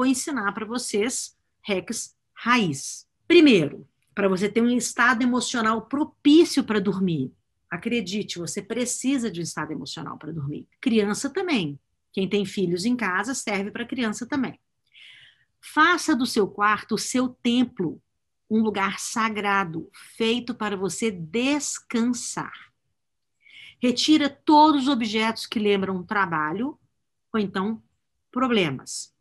vou ensinar para vocês hacks raiz. Primeiro, para você ter um estado emocional propício para dormir. Acredite, você precisa de um estado emocional para dormir. Criança também. Quem tem filhos em casa serve para criança também. Faça do seu quarto o seu templo, um lugar sagrado, feito para você descansar. Retira todos os objetos que lembram trabalho ou então problemas.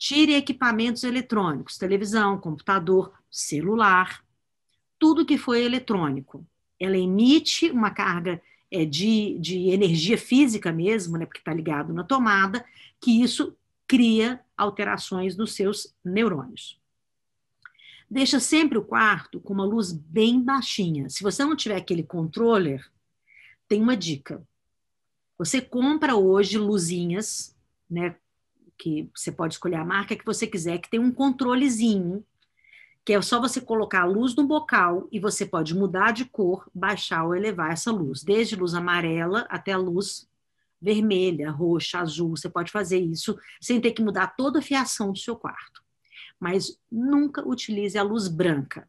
Tire equipamentos eletrônicos, televisão, computador, celular, tudo que foi eletrônico. Ela emite uma carga é, de, de energia física mesmo, né, porque está ligado na tomada, que isso cria alterações nos seus neurônios. Deixa sempre o quarto com uma luz bem baixinha. Se você não tiver aquele controller, tem uma dica. Você compra hoje luzinhas, né, que você pode escolher a marca que você quiser, que tem um controlezinho, que é só você colocar a luz no bocal e você pode mudar de cor, baixar ou elevar essa luz, desde luz amarela até luz vermelha, roxa, azul. Você pode fazer isso sem ter que mudar toda a fiação do seu quarto. Mas nunca utilize a luz branca.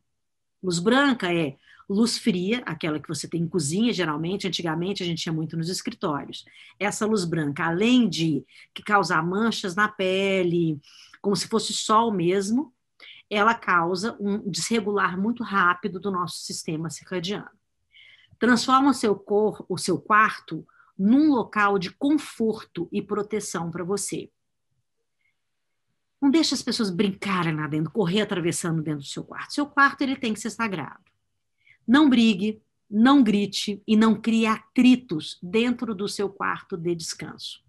Luz branca é luz fria, aquela que você tem em cozinha, geralmente, antigamente a gente tinha muito nos escritórios. Essa luz branca, além de que causar manchas na pele, como se fosse sol mesmo, ela causa um desregular muito rápido do nosso sistema circadiano. Transforma o seu cor, o seu quarto num local de conforto e proteção para você. Não deixe as pessoas brincarem lá dentro, correr atravessando dentro do seu quarto. Seu quarto ele tem que ser sagrado. Não brigue, não grite e não crie atritos dentro do seu quarto de descanso.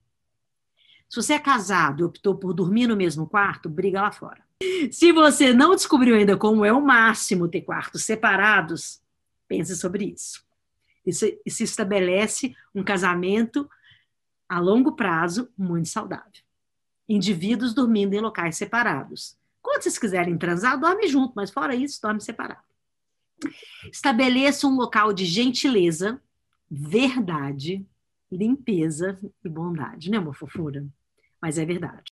Se você é casado e optou por dormir no mesmo quarto, briga lá fora. Se você não descobriu ainda como é o máximo ter quartos separados, pense sobre isso. Isso, isso estabelece um casamento a longo prazo muito saudável. Indivíduos dormindo em locais separados. Quando vocês quiserem transar, dorme junto, mas fora isso, dorme separado. Estabeleça um local de gentileza, verdade, limpeza e bondade. Não é uma fofura? Mas é verdade.